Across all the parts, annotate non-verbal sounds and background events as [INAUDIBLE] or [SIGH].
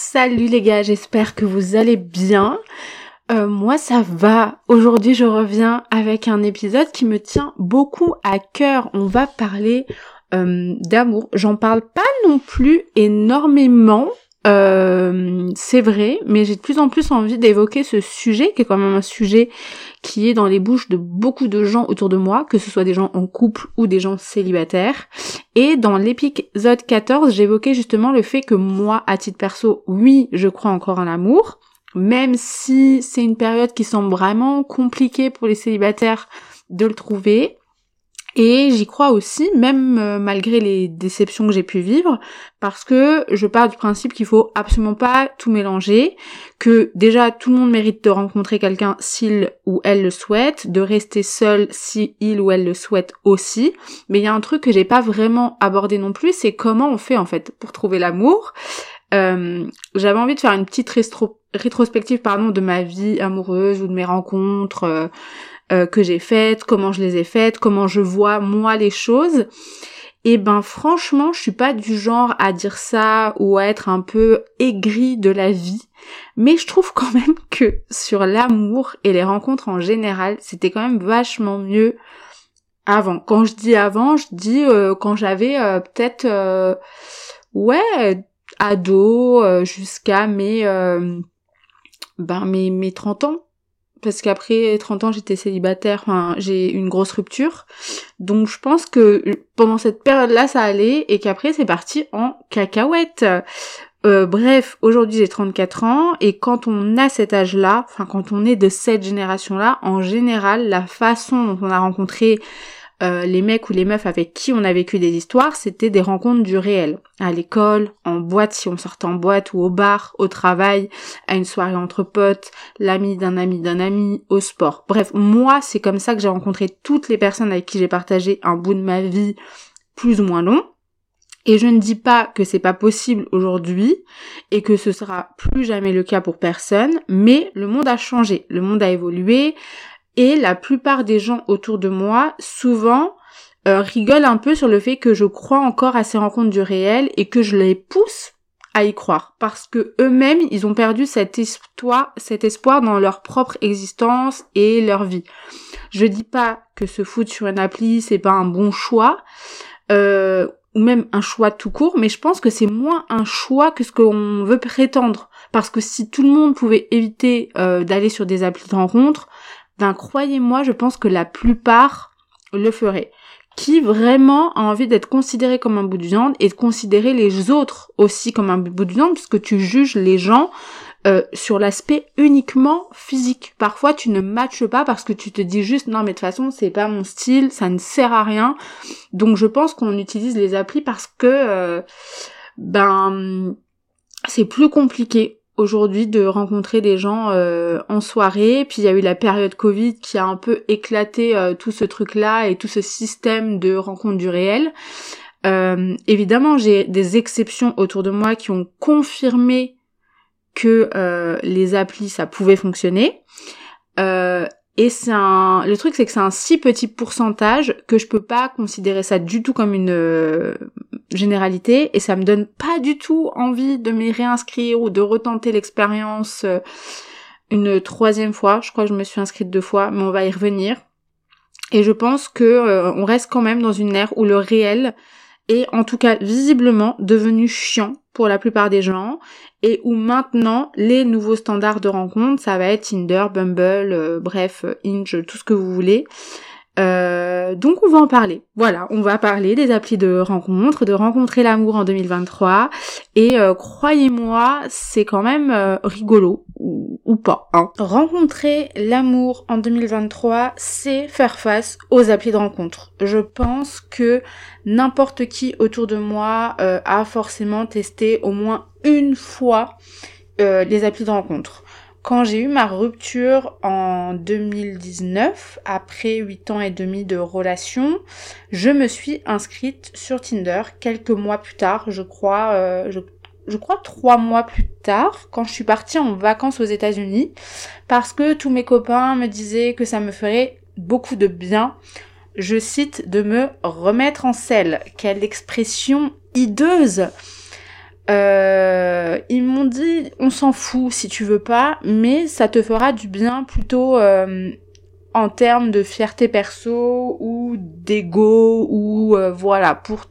Salut les gars, j'espère que vous allez bien. Euh, moi ça va. Aujourd'hui je reviens avec un épisode qui me tient beaucoup à cœur. On va parler euh, d'amour. J'en parle pas non plus énormément. Euh, c'est vrai, mais j'ai de plus en plus envie d'évoquer ce sujet, qui est quand même un sujet qui est dans les bouches de beaucoup de gens autour de moi, que ce soit des gens en couple ou des gens célibataires. Et dans l'épisode 14, j'évoquais justement le fait que moi, à titre perso, oui, je crois encore en l'amour, même si c'est une période qui semble vraiment compliquée pour les célibataires de le trouver. Et j'y crois aussi, même euh, malgré les déceptions que j'ai pu vivre, parce que je pars du principe qu'il faut absolument pas tout mélanger, que déjà tout le monde mérite de rencontrer quelqu'un s'il ou elle le souhaite, de rester seul si il ou elle le souhaite aussi. Mais il y a un truc que j'ai pas vraiment abordé non plus, c'est comment on fait en fait pour trouver l'amour. Euh, j'avais envie de faire une petite rétrospective pardon de ma vie amoureuse ou de mes rencontres euh, euh, que j'ai faites, comment je les ai faites, comment je vois moi les choses. Et ben franchement, je suis pas du genre à dire ça ou à être un peu aigri de la vie, mais je trouve quand même [LAUGHS] que sur l'amour et les rencontres en général, c'était quand même vachement mieux avant. Quand je dis avant, je dis quand j'avais peut-être ouais ado euh, jusqu'à mes euh, ben mes mes 30 ans parce qu'après 30 ans j'étais célibataire, enfin j'ai une grosse rupture. Donc je pense que pendant cette période-là ça allait et qu'après c'est parti en cacahuète. Euh, bref, aujourd'hui j'ai 34 ans et quand on a cet âge-là, enfin quand on est de cette génération-là, en général la façon dont on a rencontré euh, les mecs ou les meufs avec qui on a vécu des histoires, c'était des rencontres du réel. À l'école, en boîte si on sortait en boîte ou au bar, au travail, à une soirée entre potes, l'ami d'un ami d'un ami, au sport. Bref, moi c'est comme ça que j'ai rencontré toutes les personnes avec qui j'ai partagé un bout de ma vie plus ou moins long. Et je ne dis pas que c'est pas possible aujourd'hui et que ce sera plus jamais le cas pour personne, mais le monde a changé, le monde a évolué, et la plupart des gens autour de moi, souvent, euh, rigolent un peu sur le fait que je crois encore à ces rencontres du réel et que je les pousse à y croire parce que eux-mêmes ils ont perdu cet espoir, dans leur propre existence et leur vie. Je dis pas que se foutre sur une appli c'est pas un bon choix euh, ou même un choix tout court, mais je pense que c'est moins un choix que ce qu'on veut prétendre parce que si tout le monde pouvait éviter euh, d'aller sur des applis de rencontres, ben croyez-moi, je pense que la plupart le feraient. Qui vraiment a envie d'être considéré comme un bout de viande et de considérer les autres aussi comme un bout de viande puisque tu juges les gens euh, sur l'aspect uniquement physique. Parfois tu ne matches pas parce que tu te dis juste non mais de toute façon c'est pas mon style, ça ne sert à rien. Donc je pense qu'on utilise les applis parce que euh, ben c'est plus compliqué aujourd'hui de rencontrer des gens euh, en soirée. Puis il y a eu la période Covid qui a un peu éclaté euh, tout ce truc-là et tout ce système de rencontre du réel. Euh, évidemment, j'ai des exceptions autour de moi qui ont confirmé que les applis ça pouvait fonctionner. Et c'est un, le truc c'est que c'est un si petit pourcentage que je peux pas considérer ça du tout comme une euh, généralité et ça me donne pas du tout envie de m'y réinscrire ou de retenter l'expérience euh, une troisième fois. Je crois que je me suis inscrite deux fois, mais on va y revenir. Et je pense que euh, on reste quand même dans une ère où le réel est en tout cas visiblement devenu chiant pour la plupart des gens et où maintenant les nouveaux standards de rencontre, ça va être Tinder, Bumble, euh, bref, Inge, tout ce que vous voulez. Euh, donc on va en parler. Voilà, on va parler des applis de rencontre, de rencontrer l'amour en 2023. Et euh, croyez-moi, c'est quand même euh, rigolo ou, pas. Hein. Rencontrer l'amour en 2023, c'est faire face aux applis de rencontre. Je pense que n'importe qui autour de moi a forcément testé au moins une fois les applis de rencontre. Quand j'ai eu ma rupture en 2019, après 8 ans et demi de relation, je me suis inscrite sur Tinder quelques mois plus tard, je crois, euh, je, crois trois mois plus tard, quand je suis partie en vacances aux États-Unis, parce que tous mes copains me disaient que ça me ferait beaucoup de bien, je cite, de me remettre en selle. Quelle expression hideuse euh, ils m'ont dit on s'en fout si tu veux pas, mais ça te fera du bien plutôt euh, en termes de fierté perso ou d'ego ou euh, voilà pour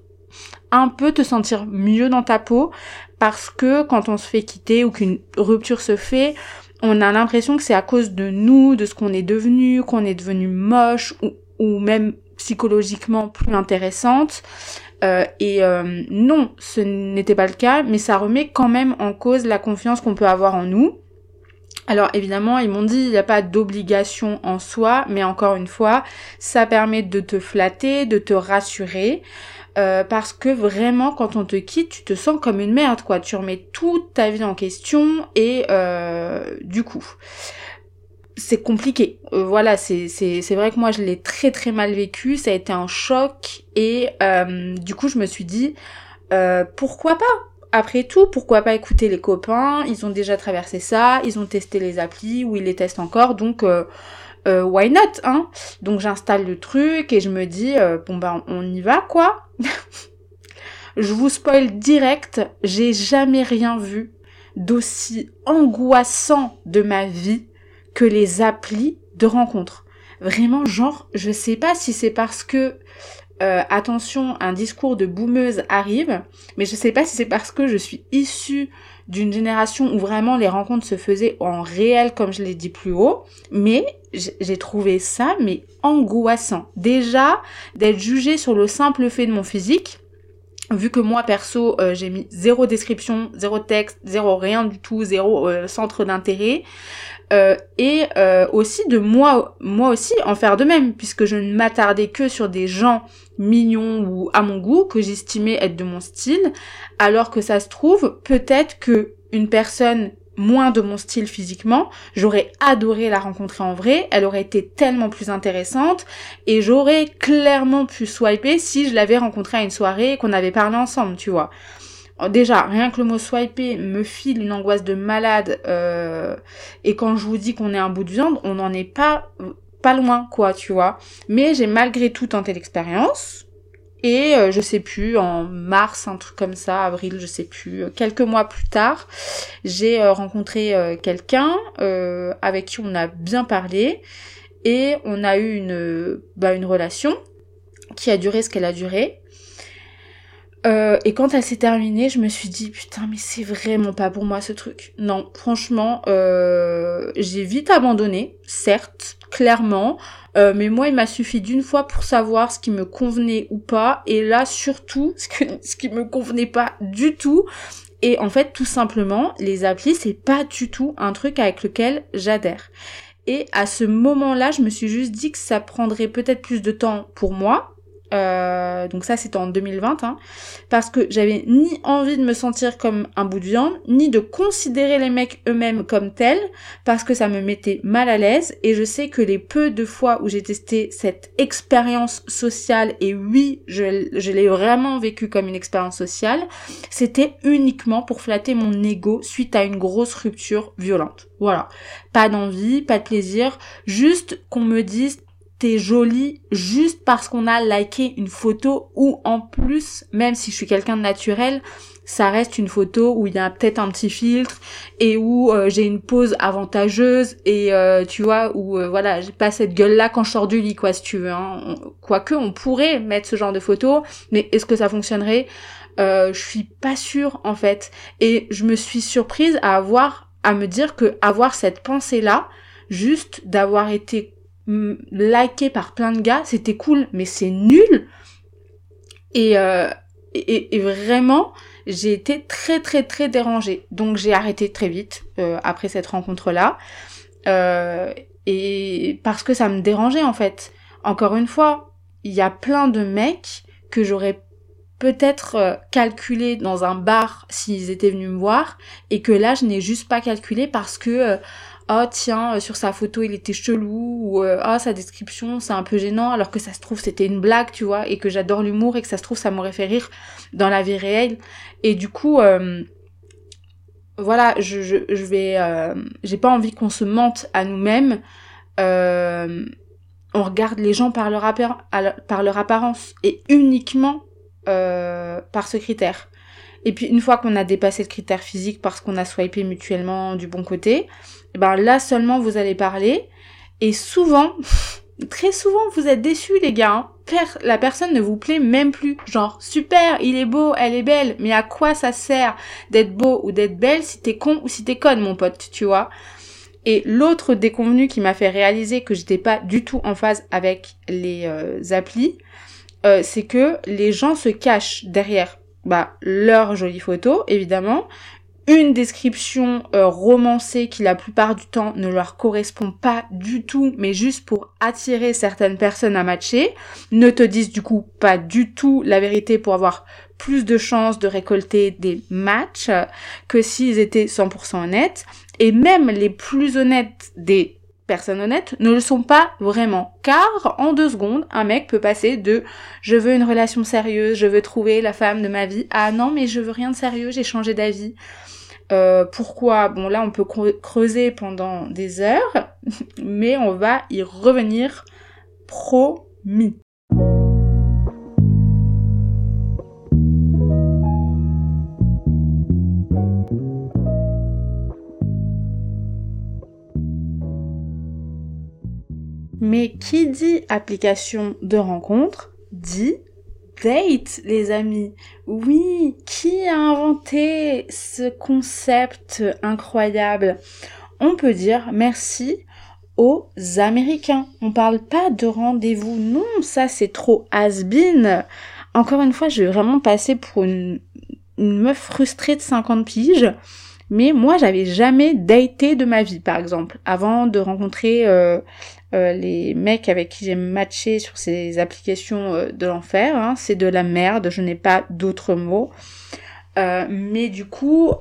un peu te sentir mieux dans ta peau parce que quand on se fait quitter ou qu'une rupture se fait, on a l'impression que c'est à cause de nous, de ce qu'on est devenu, qu'on est devenu moche ou, ou même psychologiquement plus intéressante. Euh, et euh, non, ce n'était pas le cas, mais ça remet quand même en cause la confiance qu'on peut avoir en nous. Alors évidemment, ils m'ont dit il n'y a pas d'obligation en soi, mais encore une fois, ça permet de te flatter, de te rassurer. Euh, parce que vraiment quand on te quitte tu te sens comme une merde quoi tu remets toute ta vie en question et du coup c'est compliqué. Euh, voilà, c'est vrai que moi je l'ai très très mal vécu, ça a été un choc et euh, du coup je me suis dit euh, pourquoi pas? Après tout, pourquoi pas écouter les copains? Ils ont déjà traversé ça, ils ont testé les applis ou ils les testent encore, donc why not hein? Donc j'installe le truc et je me dis bon ben on y va quoi. [LAUGHS] je vous spoil direct, j'ai jamais rien vu d'aussi angoissant de ma vie que les applis de rencontre. Vraiment, genre, je sais pas si c'est parce que euh, attention, un discours de boumeuse arrive, mais je sais pas si c'est parce que je suis issue d'une génération où vraiment les rencontres se faisaient en réel, comme je l'ai dit plus haut, mais j'ai trouvé ça, mais angoissant. Déjà, d'être jugée sur le simple fait de mon physique, vu que moi perso euh, j'ai mis zéro description, zéro texte, zéro rien du tout, zéro euh, centre d'intérêt, et euh, aussi de moi, moi aussi en faire de même, puisque je ne m'attardais que sur des gens mignons ou à mon goût que j'estimais être de mon style, alors que ça se trouve peut-être que une personne moins de mon style physiquement, j'aurais adoré la rencontrer en vrai, elle aurait été tellement plus intéressante et j'aurais clairement pu swiper si je l'avais rencontrée à une soirée qu'on avait parlé ensemble, tu vois. Oh, déjà, rien que le mot swiper me file une angoisse de malade. Euh, et quand je vous dis qu'on est un bout de viande, on n'en est pas pas loin, quoi, tu vois. Mais j'ai malgré tout tenté l'expérience. Et euh, je sais plus, en mars, un truc comme ça, avril, je sais plus, euh, quelques mois plus tard, j'ai rencontré quelqu'un avec qui on a bien parlé et on a eu une, bah, une relation qui a duré ce qu'elle a duré. Euh, et quand elle s'est terminée, je me suis dit putain mais c'est vraiment pas pour moi ce truc. Non, franchement, euh, j'ai vite abandonné, certes, clairement, euh, mais moi il m'a suffi d'une fois pour savoir ce qui me convenait ou pas, et là surtout [LAUGHS] ce, ce qui me convenait pas du tout. Et en fait, tout simplement, les applis c'est pas du tout un truc avec lequel j'adhère. Et à ce moment-là, je me suis juste dit que ça prendrait peut-être plus de temps pour moi, euh, donc ça c'était en 2020, hein, parce que j'avais ni envie de me sentir comme un bout de viande, ni de considérer les mecs eux-mêmes comme tels, parce que ça me mettait mal à l'aise, et je sais que les peu de fois où j'ai testé cette expérience sociale, et oui, je, l'ai vraiment vécu comme une expérience sociale, c'était uniquement pour flatter mon ego suite à une grosse rupture violente. Voilà. Pas d'envie, pas de plaisir, juste qu'on me dise t'es jolie juste parce qu'on a liké une photo ou en plus, même si je suis quelqu'un de naturel, ça reste une photo où il y a peut-être un petit filtre et où euh, j'ai une pose avantageuse et euh, tu vois où euh, voilà j'ai pas cette gueule là quand je sors du lit quoi si tu veux hein. quoique on pourrait mettre ce genre de photo mais est-ce que ça fonctionnerait? Je suis pas sûre en fait. Et je me suis surprise à avoir, à me dire que avoir cette pensée là, juste d'avoir été liké par plein de gars, c'était cool, mais c'est nul. Et, euh, vraiment, j'ai été très très très dérangée. Donc j'ai arrêté très vite euh, après cette rencontre là. Euh, et parce que ça me dérangeait en fait. Encore une fois, il y a plein de mecs que j'aurais peut-être euh, calculé dans un bar s'ils étaient venus me voir et que là je n'ai juste pas calculé parce que euh, oh tiens euh, sur sa photo il était chelou ou oh sa description c'est un peu gênant alors que ça se trouve c'était une blague tu vois et que j'adore l'humour et que ça se trouve ça m'aurait fait rire dans la vie réelle et du coup voilà je, je, je vais j'ai pas envie qu'on se mente à nous-mêmes on regarde les gens par leur, par leur apparence et uniquement euh, par ce critère. Et puis une fois qu'on a dépassé le critère physique parce qu'on a swipé mutuellement du bon côté, eh ben là seulement vous allez parler. Et souvent, [LAUGHS] très souvent vous êtes déçus les gars. Hein. la personne ne vous plaît même plus. Genre super, il est beau, elle est belle, mais à quoi ça sert d'être beau ou d'être belle si t'es con ou si t'es conne mon pote, tu vois? Et l'autre déconvenu qui m'a fait réaliser que j'étais pas du tout en phase avec les euh, applis, euh, c'est que les gens se cachent derrière bah, leurs jolies photos, évidemment, une description euh, romancée qui la plupart du temps ne leur correspond pas du tout, mais juste pour attirer certaines personnes à matcher, ne te disent du coup pas du tout la vérité pour avoir plus de chances de récolter des matchs que s'ils étaient 100% honnêtes. Et même les plus honnêtes des personnes honnêtes ne le sont pas vraiment. Car en deux secondes, un mec peut passer de je veux une relation sérieuse, je veux trouver la femme de ma vie à non mais je veux rien de sérieux, j'ai changé d'avis. Euh, pourquoi? Bon là on peut creuser pendant des heures, [LAUGHS] mais on va y revenir promis. Mais qui dit application de rencontre dit date, les amis. Oui, qui a inventé ce concept incroyable? On peut dire merci aux Américains. On parle pas de rendez-vous. Non, ça c'est trop has-been. Encore une fois, je vais vraiment passer pour une, meuf frustrée de 50 piges. Mais moi, j'avais jamais daté de ma vie, par exemple, avant de rencontrer euh, euh, les mecs avec qui j'ai matché sur ces applications euh, de l'enfer. Hein. c'est de la merde, je n'ai pas d'autres mots. mais du coup,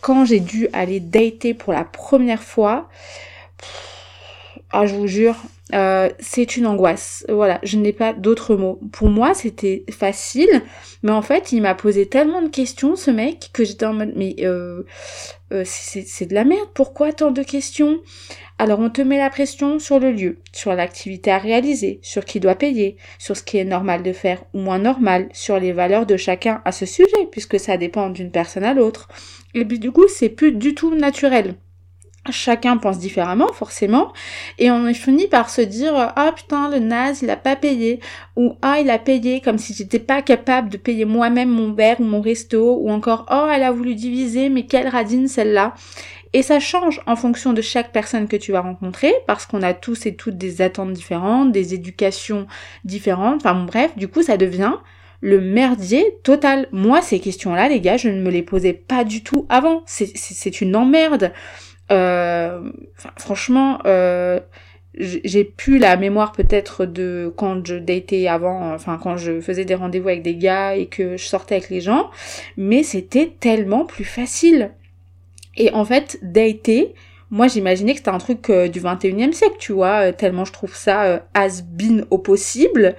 quand j'ai dû aller dater pour la première fois, ah, je vous jure, euh, c'est une angoisse. Voilà, je n'ai pas d'autres mots. Pour moi, c'était facile, mais en fait, il m'a posé tellement de questions, ce mec, que j'étais en mode, mais euh, euh, c'est de la merde. Pourquoi tant de questions? Alors, on te met la pression sur le lieu, sur l'activité à réaliser, sur qui doit payer, sur ce qui est normal de faire ou moins normal, sur les valeurs de chacun à ce sujet, puisque ça dépend d'une personne à l'autre. Et puis, du coup, c'est plus du tout naturel chacun pense différemment forcément et on est fini par se dire ah putain le naze il a pas payé ou ah il a payé comme si j'étais pas capable de payer moi-même mon verre ou mon resto ou encore oh elle a voulu diviser mais quelle radine celle-là et ça change en fonction de chaque personne que tu vas rencontrer parce qu'on a tous et toutes des attentes différentes des éducations différentes enfin bref du coup ça devient le merdier total. Moi, ces questions-là, les gars, je ne me les posais pas du tout avant. C'est une emmerde. Euh, franchement, euh, j'ai plus la mémoire peut-être de quand je datais avant, enfin quand je faisais des rendez-vous avec des gars et que je sortais avec les gens, mais c'était tellement plus facile. Et en fait, dater, moi j'imaginais que c'était un truc euh, du 21e siècle, tu vois, tellement je trouve ça has-been au possible.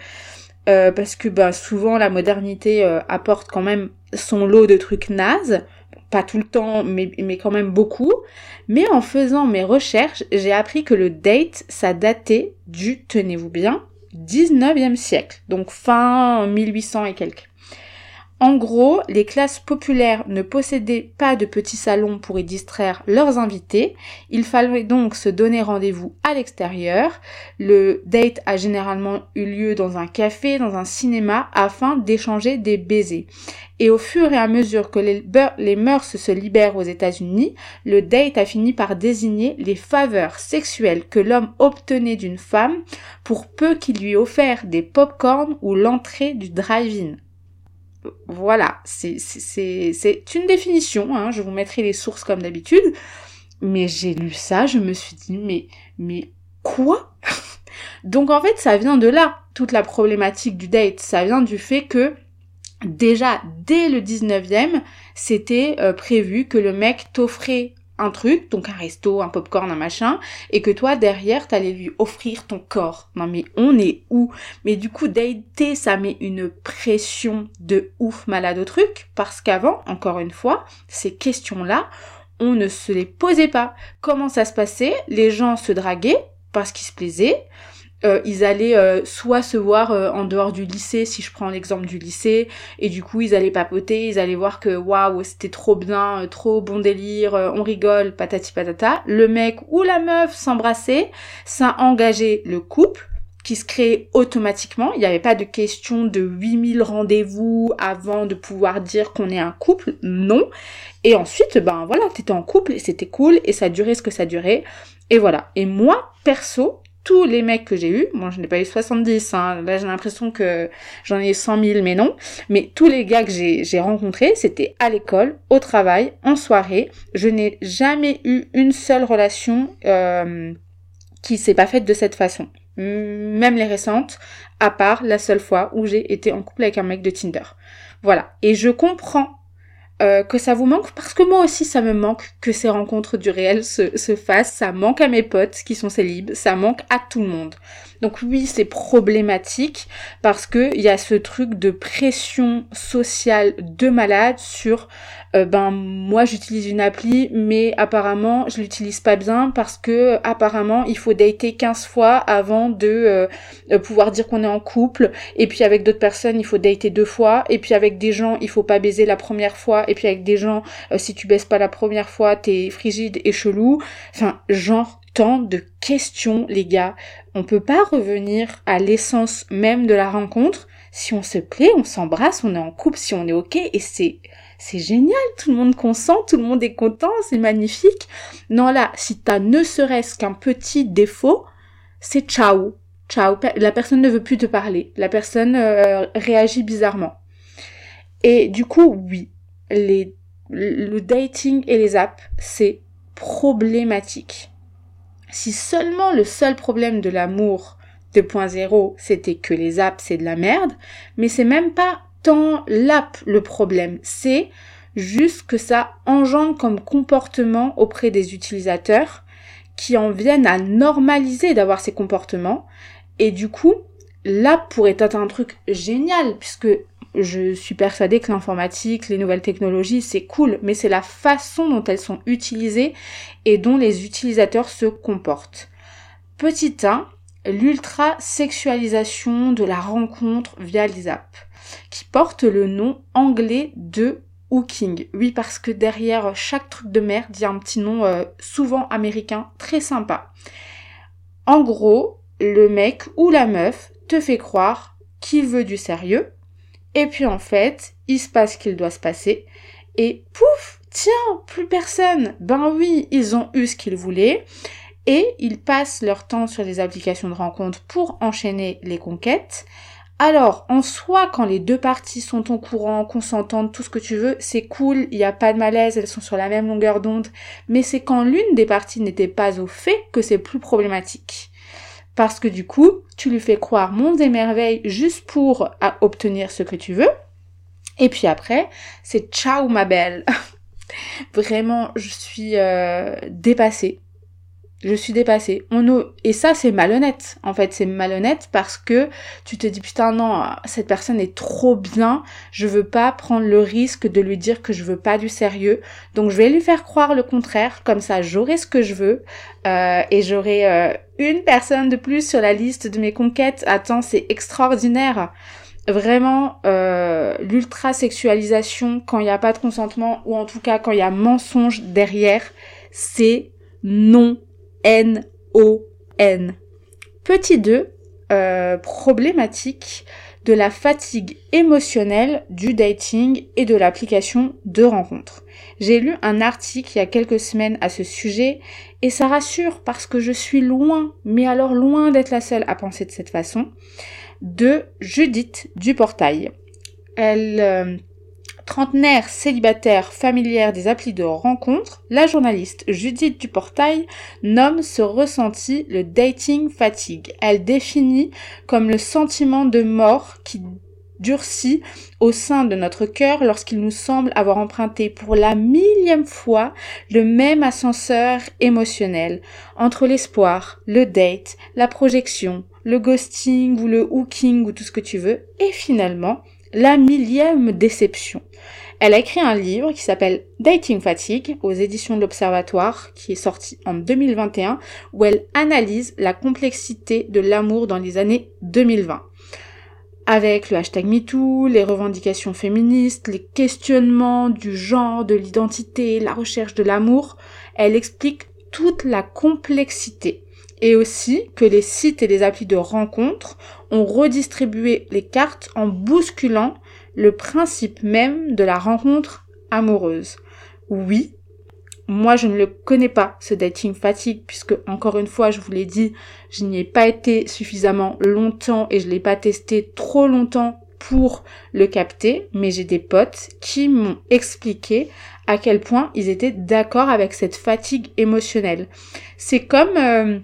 parce que bah, souvent la modernité apporte quand même son lot de trucs nazes pas tout le temps, mais, quand même beaucoup. Mais en faisant mes recherches, j'ai appris que le date, ça datait du, tenez-vous bien, 19e siècle, donc fin 1800 et quelques. En gros, les classes populaires ne possédaient pas de petits salons pour y distraire leurs invités. Il fallait donc se donner rendez-vous à l'extérieur. Le date a généralement eu lieu dans un café, dans un cinéma, afin d'échanger des baisers. Et au fur et à mesure que les, mœurs se libèrent aux États-Unis, le date a fini par désigner les faveurs sexuelles que l'homme obtenait d'une femme pour peu qu'il lui offert des pop-corn ou l'entrée du drive-in voilà, c'est une définition, hein, je vous mettrai les sources comme d'habitude, mais j'ai lu ça, je me suis dit, mais, mais quoi? [LAUGHS] Donc en fait, ça vient de là, toute la problématique du date, ça vient du fait que déjà, dès le 19e, c'était euh, prévu que le mec t'offrait un truc, donc un resto, un popcorn, un machin, et que toi derrière t'allais lui offrir ton corps. Non mais on est où? Mais du coup dater ça met une pression de ouf malade au truc, parce qu'avant, encore une fois, ces questions-là, on ne se les posait pas. Comment ça se passait? Les gens se draguaient parce qu'ils se plaisaient. Euh, ils allaient euh, soit se voir euh, en dehors du lycée, si je prends l'exemple du lycée, et du coup ils allaient papoter, ils allaient voir que waouh c'était trop bien, trop bon délire, on rigole, patati patata. Le mec ou la meuf s'embrassaient, ça engageait le couple qui se créait automatiquement. Il n'y avait pas de question de 8000 rendez-vous avant de pouvoir dire qu'on est un couple. Non. Et ensuite, ben voilà, t'étais en couple et c'était cool et ça durait ce que ça durait. Et voilà. Et moi, perso, tous les mecs que j'ai eus, moi je n'ai pas eu 70, hein, là j'ai l'impression que j'en ai 100 000, mais non, mais tous les gars que j'ai rencontrés, c'était à l'école, au travail, en soirée. Je n'ai jamais eu une seule relation euh, qui s'est pas faite de cette façon. Même les récentes, à part la seule fois où j'ai été en couple avec un mec de Tinder. Voilà. Et je comprends euh, que ça vous manque parce que moi aussi ça me manque que ces rencontres du réel se, se fassent, ça manque à mes potes qui sont célibes, ça manque à tout le monde. Donc oui, c'est problématique parce que il y a ce truc de pression sociale de malade sur euh, ben moi j'utilise une appli mais apparemment je l'utilise pas bien parce que apparemment il faut dater 15 fois avant de euh, pouvoir dire qu'on est en couple. Et puis avec d'autres personnes il faut dater deux fois. Et puis avec des gens il faut pas baiser la première fois et puis avec des gens euh, si tu baises pas la première fois t'es frigide et chelou. Enfin genre tant de questions les gars. On peut pas revenir à l'essence même de la rencontre. Si on se plaît on s'embrasse on est en couple si on est ok et c'est c'est génial, tout le monde consent, tout le monde est content, c'est magnifique. Non là, si t'as ne serait-ce qu'un petit défaut, c'est ciao. Ciao, la personne ne veut plus te parler, la personne euh, réagit bizarrement. Et du coup, oui, le dating et les apps, c'est problématique. Si seulement le seul problème de l'amour 2.0, c'était que les apps, c'est de la merde, mais c'est même pas tant l'app le problème, c'est juste que ça engendre comme comportement auprès des utilisateurs qui en viennent à normaliser d'avoir ces comportements et du coup l'app pourrait être un truc génial puisque je suis persuadée que l'informatique, les nouvelles technologies, c'est cool, mais c'est la façon dont elles sont utilisées et dont les utilisateurs se comportent. Petit 1, l'ultra-sexualisation de la rencontre via les apps qui porte le nom anglais de hooking. Oui, parce que derrière chaque truc de merde, il y a un petit nom euh, souvent américain très sympa. En gros, le mec ou la meuf te fait croire qu'il veut du sérieux, et puis en fait, il se passe ce qu'il doit se passer, et pouf, tiens, plus personne. Ben oui, ils ont eu ce qu'ils voulaient, et ils passent leur temps sur des applications de rencontre pour enchaîner les conquêtes. Alors, en soi, quand les deux parties sont au courant, consentantes, tout ce que tu veux, c'est cool, il n'y a pas de malaise, elles sont sur la même longueur d'onde, mais c'est quand l'une des parties n'était pas au fait que c'est plus problématique. Parce que du coup, tu lui fais croire monde et merveille juste pour obtenir ce que tu veux, et puis après, c'est ciao ma belle. [LAUGHS] Vraiment, je suis euh, dépassée je suis dépassée. On Et ça, c'est malhonnête. En fait, c'est malhonnête parce que tu te dis, putain, non, cette personne est trop bien. Je veux pas prendre le risque de lui dire que je veux pas du sérieux. Donc, je vais lui faire croire le contraire. Comme ça, j'aurai ce que je veux. Euh, et j'aurai euh, une personne de plus sur la liste de mes conquêtes. Attends, c'est extraordinaire. vraiment euh, l'ultra sexualisation quand il n'y a pas de consentement ou en tout cas quand il y a mensonge derrière, c'est non N O N. Petit 2, euh, problématique de la fatigue émotionnelle du dating et de l'application de rencontres. J'ai lu un article il y a quelques semaines à ce sujet et ça rassure parce que je suis loin, mais alors loin d'être la seule à penser de cette façon, de Judith Duportail. Elle euh, trentenaire célibataire familière des applis de rencontre, la journaliste Judith Duportail nomme ce ressenti le dating fatigue. Elle définit comme le sentiment de mort qui durcit au sein de notre cœur lorsqu'il nous semble avoir emprunté pour la millième fois le même ascenseur émotionnel entre l'espoir, le date, la projection, le ghosting ou le hooking ou tout ce que tu veux, et finalement la millième déception. Elle a écrit un livre qui s'appelle Dating Fatigue aux éditions de l'Observatoire, qui est sorti en 2021, où elle analyse la complexité de l'amour dans les années 2020. Avec le hashtag MeToo, les revendications féministes, les questionnements du genre, de l'identité, la recherche de l'amour, elle explique toute la complexité et aussi que les sites et les applis de rencontres ont redistribué les cartes en bousculant le principe même de la rencontre amoureuse. Oui, moi je ne le connais pas, ce dating fatigue, puisque encore une fois, je vous l'ai dit, je n'y ai pas été suffisamment longtemps et je l'ai pas testé trop longtemps pour le capter, mais j'ai des potes qui m'ont expliqué à quel point ils étaient d'accord avec cette fatigue émotionnelle. C'est comme euh,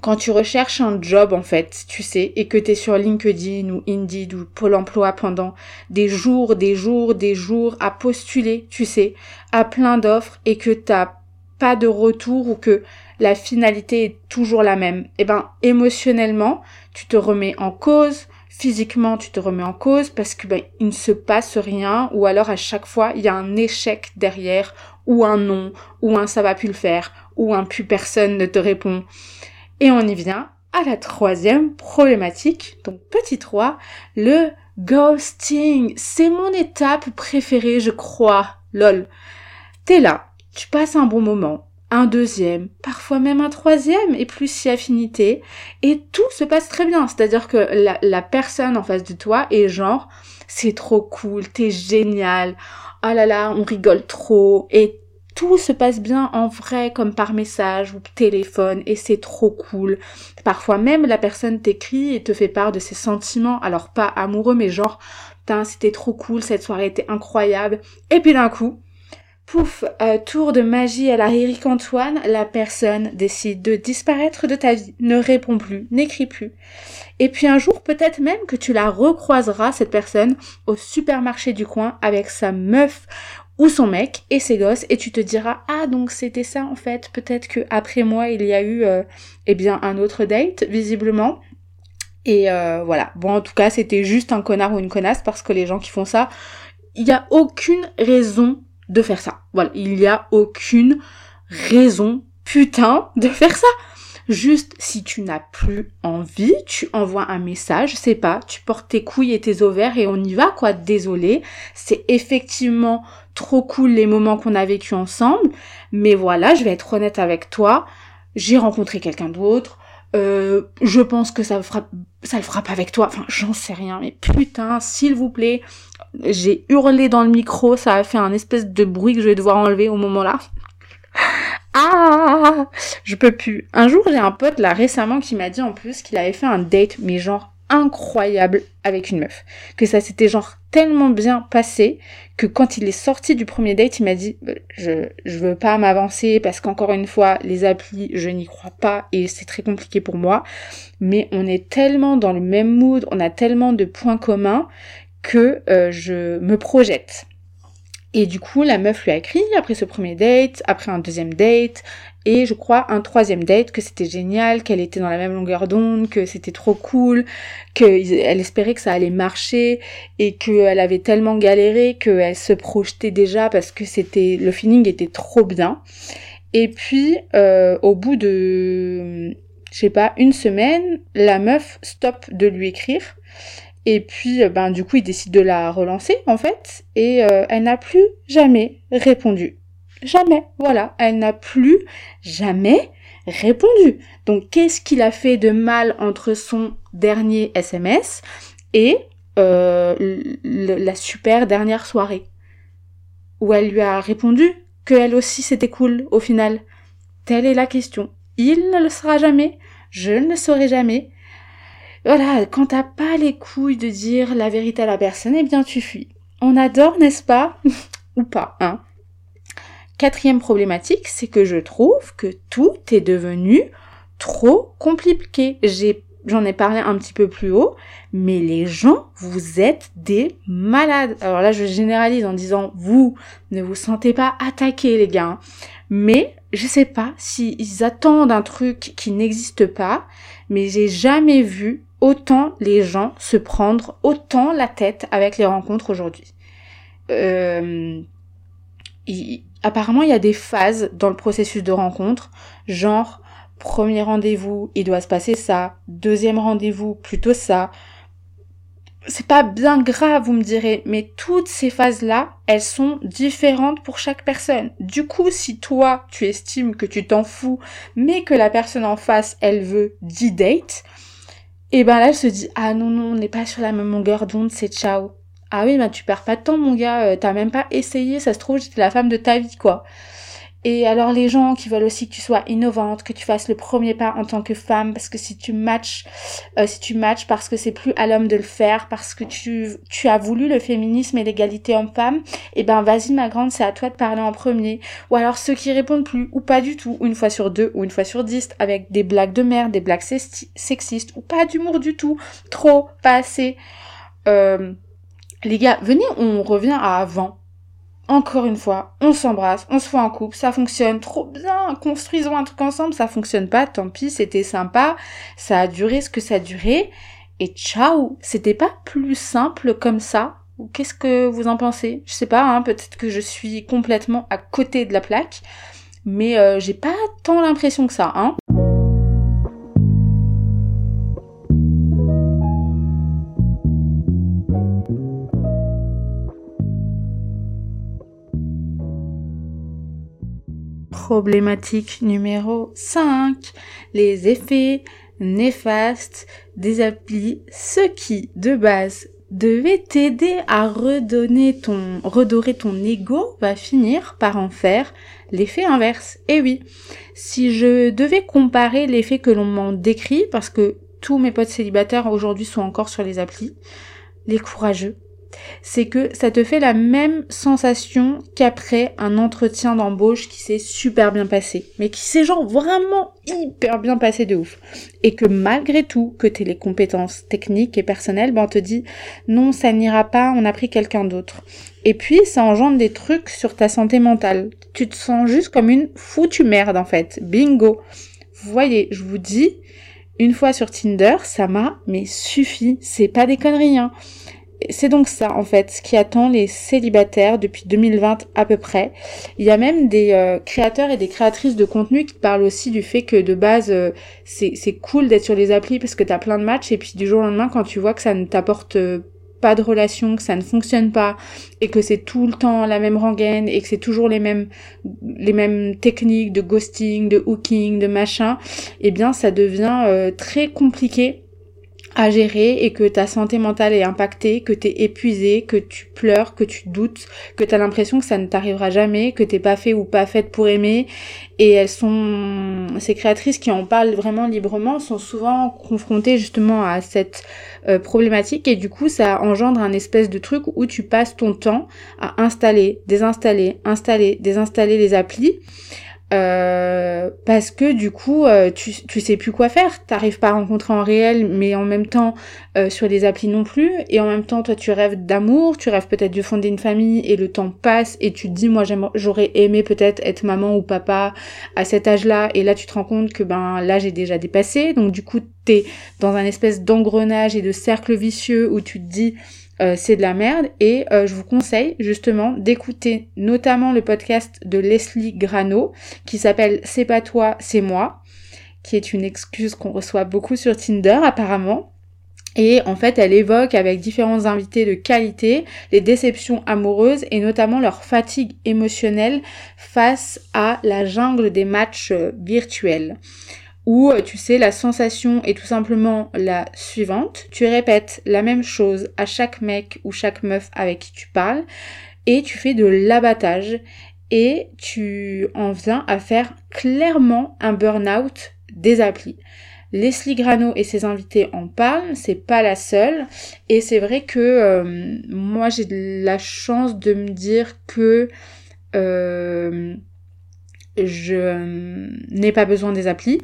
quand tu recherches un job en fait, tu sais, et que tu es sur LinkedIn ou Indeed ou Pôle emploi pendant des jours, des jours, des jours à postuler, tu sais, à plein d'offres et que t'as pas de retour ou que la finalité est toujours la même. Eh ben, émotionnellement, tu te remets en cause, physiquement, tu te remets en cause parce que ben, il ne se passe rien ou alors à chaque fois, il y a un échec derrière ou un non ou un ça va plus le faire ou un plus personne ne te répond. Et on y vient à la troisième problématique, donc petit 3, le ghosting. C'est mon étape préférée, je crois. Lol. T'es là, tu passes un bon moment, un deuxième, parfois même un troisième, et plus si affinité, et tout se passe très bien. C'est-à-dire que la, personne en face de toi est genre, c'est trop cool, t'es génial, oh là là, on rigole trop, et tout se passe bien en vrai comme par message ou téléphone et c'est trop cool. Parfois même la personne t'écrit et te fait part de ses sentiments, alors pas amoureux mais genre c'était trop cool, cette soirée était incroyable. Et puis d'un coup, pouf, euh, tour de magie à la Eric Antoine, la personne décide de disparaître de ta vie, ne répond plus, n'écrit plus. Et puis un jour, peut-être même que tu la recroiseras, cette personne, au supermarché du coin avec sa meuf ou son mec et ses gosses et tu te diras ah donc c'était ça en fait. Peut-être que après moi il y a eu euh, eh bien un autre date visiblement. Et euh, voilà. Bon en tout cas c'était juste un connard ou une connasse parce que les gens qui font ça il n'y a aucune raison de faire ça. Voilà. Il n'y a aucune raison putain de faire ça. Juste, si tu n'as plus envie, tu envoies un message, sais pas, tu portes tes couilles et tes ovaires et on y va, quoi. Désolé. C'est effectivement trop cool les moments qu'on a vécu ensemble. Mais voilà, je vais être honnête avec toi. J'ai rencontré quelqu'un d'autre. Euh, je pense que ça ça le frappe avec toi. Enfin, j'en sais rien. Mais putain, s'il vous plaît. J'ai hurlé dans le micro. Ça a fait un espèce de bruit que je vais devoir enlever au moment là. Ah, je peux plus. Un jour, j'ai un pote là récemment qui m'a dit en plus qu'il avait fait un date, mais genre incroyable avec une meuf. Que ça s'était genre tellement bien passé que quand il est sorti du premier date, il m'a dit euh, je je veux pas m'avancer parce qu'encore une fois, les applis, je n'y crois pas et c'est très compliqué pour moi, mais on est tellement dans le même mood, on a tellement de points communs que euh, je me projette. Et du coup, la meuf lui a écrit après ce premier date, après un deuxième date, et je crois un troisième date, que c'était génial, qu'elle était dans la même longueur d'onde, que c'était trop cool, qu'elle espérait que ça allait marcher, et qu'elle avait tellement galéré qu'elle se projetait déjà parce que c'était le feeling était trop bien. Et puis, euh, au bout de, je sais pas, une semaine, la meuf stoppe de lui écrire Et puis, ben, du coup, il décide de la relancer, en fait. Et euh, elle n'a plus jamais répondu. Jamais. Voilà. Elle n'a plus jamais répondu. Donc, qu'est-ce qu'il a fait de mal entre son dernier SMS et euh, la super dernière soirée? Où elle lui a répondu que elle aussi c'était cool au final. Telle est la question. Il ne le sera jamais. Je ne le saurai jamais voilà, quand t'as pas les couilles de dire la vérité à la personne, eh bien tu fuis. On adore, n'est-ce pas? [LAUGHS] Ou pas, hein? Quatrième problématique, c'est que je trouve que tout est devenu trop compliqué. J'en ai parlé un petit peu plus haut, mais les gens, vous êtes des malades. Alors là, je généralise en disant, vous ne vous sentez pas attaqués, les gars. Hein. Mais je sais pas s'ils attendent un truc qui n'existe pas, mais j'ai jamais vu autant les gens se prendre autant la tête avec les rencontres aujourd'hui. Euh, apparemment, il y a des phases dans le processus de rencontre, genre premier rendez-vous, il doit se passer ça, deuxième rendez-vous, plutôt ça. C'est pas bien grave, vous me direz, mais toutes ces phases-là, elles sont différentes pour chaque personne. Du coup, si toi, tu estimes que tu t'en fous, mais que la personne en face, elle veut 10 dates, et ben là, elle se dit, ah non, non, on n'est pas sur la même longueur d'onde, c'est ciao. Ah oui, bah tu perds pas de temps, mon gars, euh, t'as même pas essayé, ça se trouve, j'étais la femme de ta vie, quoi. Et alors les gens qui veulent aussi que tu sois innovante, que tu fasses le premier pas en tant que femme, parce que si tu matches, euh, si tu matches parce que c'est plus à l'homme de le faire, parce que tu, tu as voulu le féminisme et l'égalité homme-femme, et eh ben vas-y ma grande, c'est à toi de parler en premier. Ou alors ceux qui répondent plus, ou pas du tout, ou une fois sur deux, ou une fois sur dix, avec des blagues de merde, des blagues sexistes, ou pas d'humour du tout, trop, pas assez. Euh, les gars, venez, on revient à avant. Encore une fois, on s'embrasse, on se voit en couple, ça fonctionne trop bien, construisons un truc ensemble, ça fonctionne pas, tant pis, c'était sympa, ça a duré ce que ça a duré, et ciao, c'était pas plus simple comme ça. Qu'est-ce que vous en pensez? Je sais pas, hein, peut-être que je suis complètement à côté de la plaque, mais euh, j'ai pas tant l'impression que ça, hein. Problématique numéro 5. Les effets néfastes des applis, ce qui, de base, devait t'aider à redonner ton, redorer ton ego, va finir par en faire l'effet inverse. Et oui, si je devais comparer l'effet que l'on m'en décrit, parce que tous mes potes célibataires aujourd'hui sont encore sur les applis, les courageux, c'est que ça te fait la même sensation qu'après un entretien d'embauche qui s'est super bien passé, mais qui s'est genre vraiment hyper bien passé de ouf. Et que malgré tout, que t'aies les compétences techniques et personnelles, ben on te dit non, ça n'ira pas, on a pris quelqu'un d'autre. Et puis ça engendre des trucs sur ta santé mentale. Tu te sens juste comme une foutue merde en fait. Bingo. Vous voyez, je vous dis, une fois sur Tinder, ça m'a mais suffi. C'est pas des conneries, hein c'est donc ça en fait ce qui attend les célibataires depuis 2020 à peu près. Il y a même des euh, créateurs et des créatrices de contenu qui parlent aussi du fait que de base euh, c'est cool d'être sur les applis parce que t'as plein de matchs et puis du jour au lendemain quand tu vois que ça ne t'apporte euh, pas de relation, que ça ne fonctionne pas et que c'est tout le temps la même rengaine et que c'est toujours les mêmes les mêmes techniques de ghosting, de hooking, de machin, eh bien ça devient très compliqué à gérer et que ta santé mentale est impactée, que t'es épuisé, que tu pleures, que tu doutes, que t'as l'impression que ça ne t'arrivera jamais, que t'es pas fait ou pas faite pour aimer. Et elles sont, ces créatrices qui en parlent vraiment librement sont souvent confrontées justement à cette euh, problématique et du coup ça engendre un espèce de truc où tu passes ton temps à installer, désinstaller, installer, désinstaller les applis. Euh, parce que du coup euh, tu, tu sais plus quoi faire. T'arrives pas à rencontrer en réel mais en même temps euh, sur les applis non plus. Et en même temps toi tu rêves d'amour tu rêves peut-être de fonder une famille et le temps passe et tu te dis moi j'aurais aimé peut-être être maman ou papa à cet âge-là. Et là tu te rends compte que ben l'âge est déjà dépassé. Donc du coup t'es dans un espèce d'engrenage et de cercle vicieux où tu te dis euh, c'est de la merde et euh, je vous conseille justement d'écouter notamment le podcast de Leslie Grano qui s'appelle C'est pas toi, c'est moi qui est une excuse qu'on reçoit beaucoup sur Tinder apparemment Et en fait, elle évoque avec différents invités de qualité les déceptions amoureuses et notamment leur fatigue émotionnelle face à la jungle des matchs euh, virtuels. Où, euh, tu sais, la sensation est tout simplement la suivante. Tu répètes la même chose à chaque mec ou chaque meuf avec qui tu parles et tu fais de l'abattage et tu en viens à faire clairement un burn-out des applis. Leslie Grano et ses invités en parlent, c'est pas la seule. Et c'est vrai que euh, moi j'ai la chance de me dire que euh, je n'ai pas besoin des applis.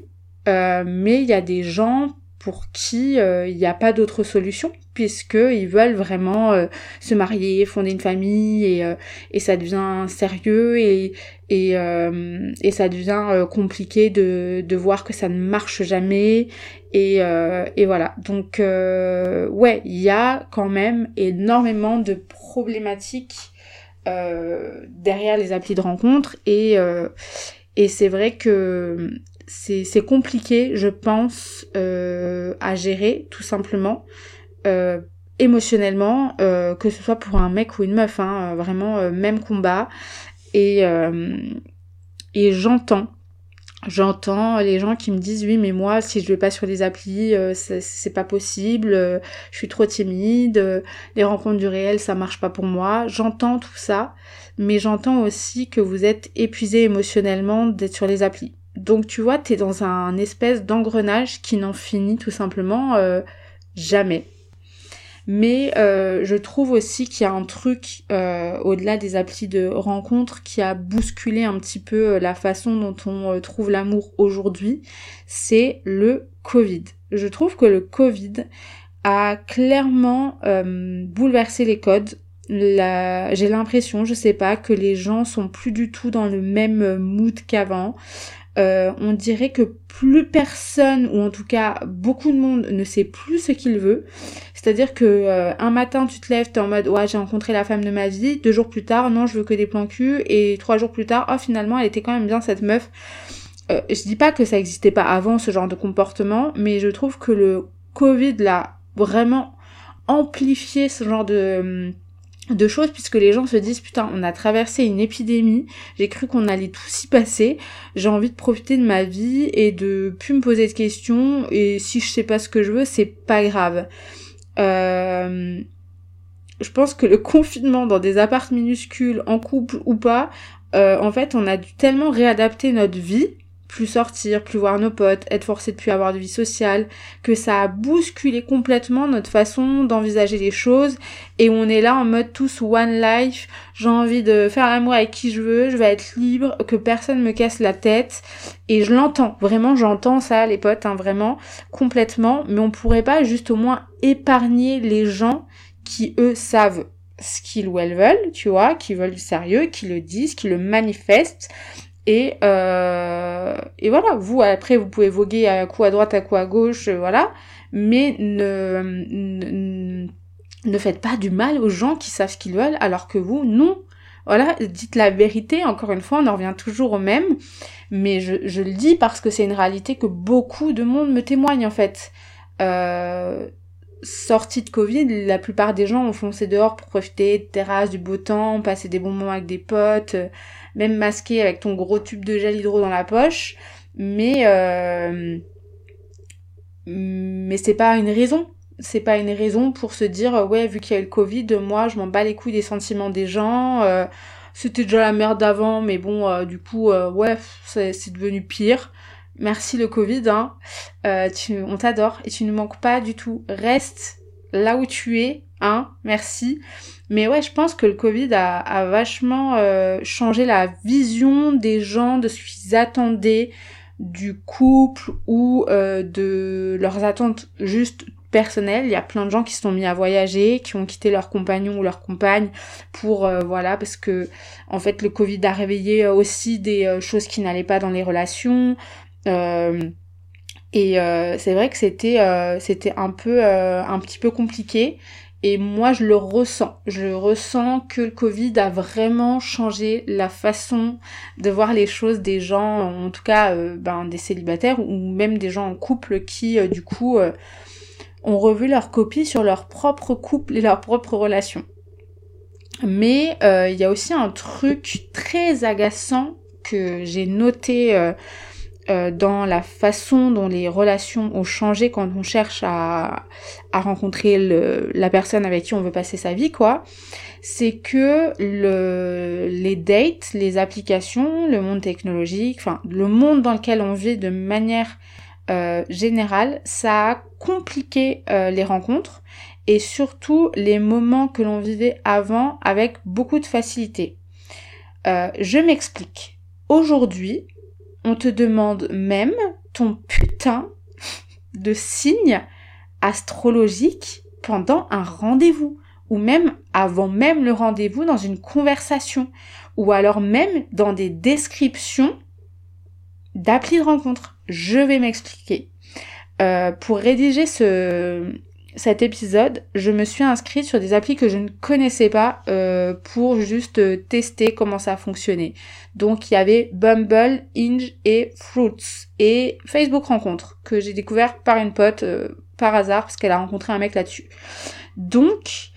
Euh, mais il y a des gens pour qui il n'y a pas d'autre solution puisqu'ils veulent vraiment euh, se marier, fonder une famille et, euh, et ça devient sérieux et, et, euh, et ça devient compliqué de, de voir que ça ne marche jamais et, et voilà. Donc ouais, il y a quand même énormément de problématiques derrière les applis de rencontre et, et c'est vrai que c'est compliqué, je pense, à gérer tout simplement. Euh, émotionnellement, euh, que ce soit pour un mec ou une meuf, hein, euh, vraiment même combat. Et, et j'entends J'entends les gens qui me disent oui mais moi si je vais pas sur les applis c'est pas possible, je suis trop timide, les rencontres du réel ça marche pas pour moi. J'entends tout ça, mais j'entends aussi que vous êtes épuisé émotionnellement d'être sur les applis. Donc tu vois, t'es dans un espèce d'engrenage qui n'en finit tout simplement jamais. Mais euh, je trouve aussi qu'il y a un truc euh, au-delà des applis de rencontres qui a bousculé un petit peu euh, la façon dont on trouve l'amour aujourd'hui, c'est le Covid. Je trouve que le Covid a clairement bouleversé les codes. J'ai l'impression, je sais pas, que les gens sont plus du tout dans le même mood qu'avant. On dirait que plus personne, ou en tout cas beaucoup de monde, ne sait plus ce qu'il veut. C'est-à-dire que euh, un matin tu te lèves, t'es en mode ouais j'ai rencontré la femme de ma vie, deux jours plus tard non je veux que des plans cul et trois jours plus tard oh finalement elle était quand même bien cette meuf. Euh, je dis pas que ça existait pas avant ce genre de comportement, mais je trouve que le Covid l'a vraiment amplifié ce genre de de choses puisque les gens se disent putain on a traversé une épidémie j'ai cru qu'on allait tout s'y passer j'ai envie de profiter de ma vie et de plus me poser de questions et si je sais pas ce que je veux c'est pas grave. Euh, je pense que le [LAUGHS] confinement dans des appartes minuscules, en couple ou pas, euh, en fait, on a dû tellement réadapter notre vie, plus sortir, plus voir nos potes, être forcé de plus avoir de vie sociale, que ça a bousculé complètement notre façon d'envisager les choses. Et on est là en mode tous one life, j'ai envie de faire l'amour avec qui je veux, je vais être libre, que personne me casse la tête. Et je l'entends, vraiment j'entends ça les potes, hein, vraiment complètement, mais on pourrait pas juste au moins épargner les gens qui eux savent ce qu'ils ou elles veulent, tu vois, qui veulent du sérieux, qui le disent, qui le manifestent. Et, euh, et voilà, vous après vous pouvez voguer à coup à droite, à coup à gauche, voilà, mais ne, ne, faites pas du mal aux gens qui savent ce qu'ils veulent, alors que vous, non. Voilà, dites la vérité, encore une fois, on en revient toujours au même, mais je, je le dis parce que c'est une réalité que beaucoup de monde me témoigne en fait. Euh, sortie de Covid, la plupart des gens ont foncé dehors pour profiter de terrasse, du beau temps, passer des bons moments avec des potes, euh, même masqué avec ton gros tube de gel hydro dans la poche. Mais euh, mais c'est pas une raison. C'est pas une raison pour se dire euh, ouais vu qu'il y a eu le Covid, moi je m'en bats les couilles des sentiments des gens. C'était déjà la merde d'avant, mais bon du coup ouais c'est devenu pire. Merci le Covid, hein. Euh, on t'adore et tu ne manques pas du tout. Reste là où tu es, hein. Merci. Mais ouais, je pense que le Covid a, vachement euh, changé la vision des gens de ce qu'ils attendaient du couple ou euh, de leurs attentes juste personnelles. Il y a plein de gens qui se sont mis à voyager, qui ont quitté leur compagnon ou leur compagne pour voilà parce que en fait le Covid a réveillé aussi des choses qui n'allaient pas dans les relations. Euh, et euh, c'est vrai que c'était euh, c'était un peu un petit peu compliqué. Et moi, je le ressens. Je ressens que le Covid a vraiment changé la façon de voir les choses des gens, en tout cas ben, des célibataires ou même des gens en couple qui, du coup, ont revu leur copie sur leur propre couple et leur propre relation. Mais euh, il y a aussi un truc très agaçant que j'ai noté euh, dans la façon dont les relations ont changé quand on cherche à, à rencontrer le, la personne avec qui on veut passer sa vie, quoi. C'est que le, les dates, les applications, le monde technologique, enfin le monde dans lequel on vit de manière euh, générale, ça a compliqué euh, les rencontres et surtout les moments que l'on vivait avant avec beaucoup de facilité. Euh, je m'explique. Aujourd'hui, on te demande même ton putain de signe astrologique pendant un rendez-vous ou même avant même le rendez-vous dans une conversation ou alors même dans des descriptions d'appli de rencontre. Je vais m'expliquer. Euh, pour rédiger ce, cet épisode, je me suis inscrite sur des applis que je ne connaissais pas euh, pour juste tester comment ça fonctionnait. Donc il y avait Bumble, Inge et Fruits et Facebook Rencontre que j'ai découvert par une pote euh, par hasard parce qu'elle a rencontré un mec là-dessus. Donc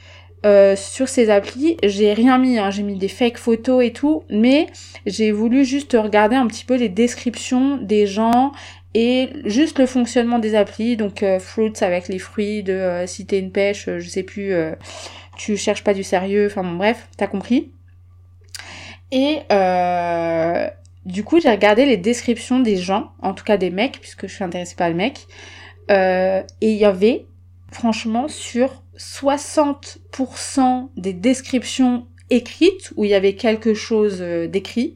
euh, sur ces applis, j'ai rien mis, hein. j'ai mis des fake photos et tout, mais j'ai voulu juste regarder un petit peu les descriptions des gens et juste le fonctionnement des applis, donc euh, fruits avec les fruits de euh, si t'es une pêche, je sais plus, tu cherches pas du sérieux, enfin bon bref, t'as compris. Et du coup j'ai regardé les descriptions des gens, en tout cas des mecs, puisque je suis intéressée par le mec, et il y avait franchement sur 60% des descriptions écrites où il y avait quelque chose euh, d'écrit.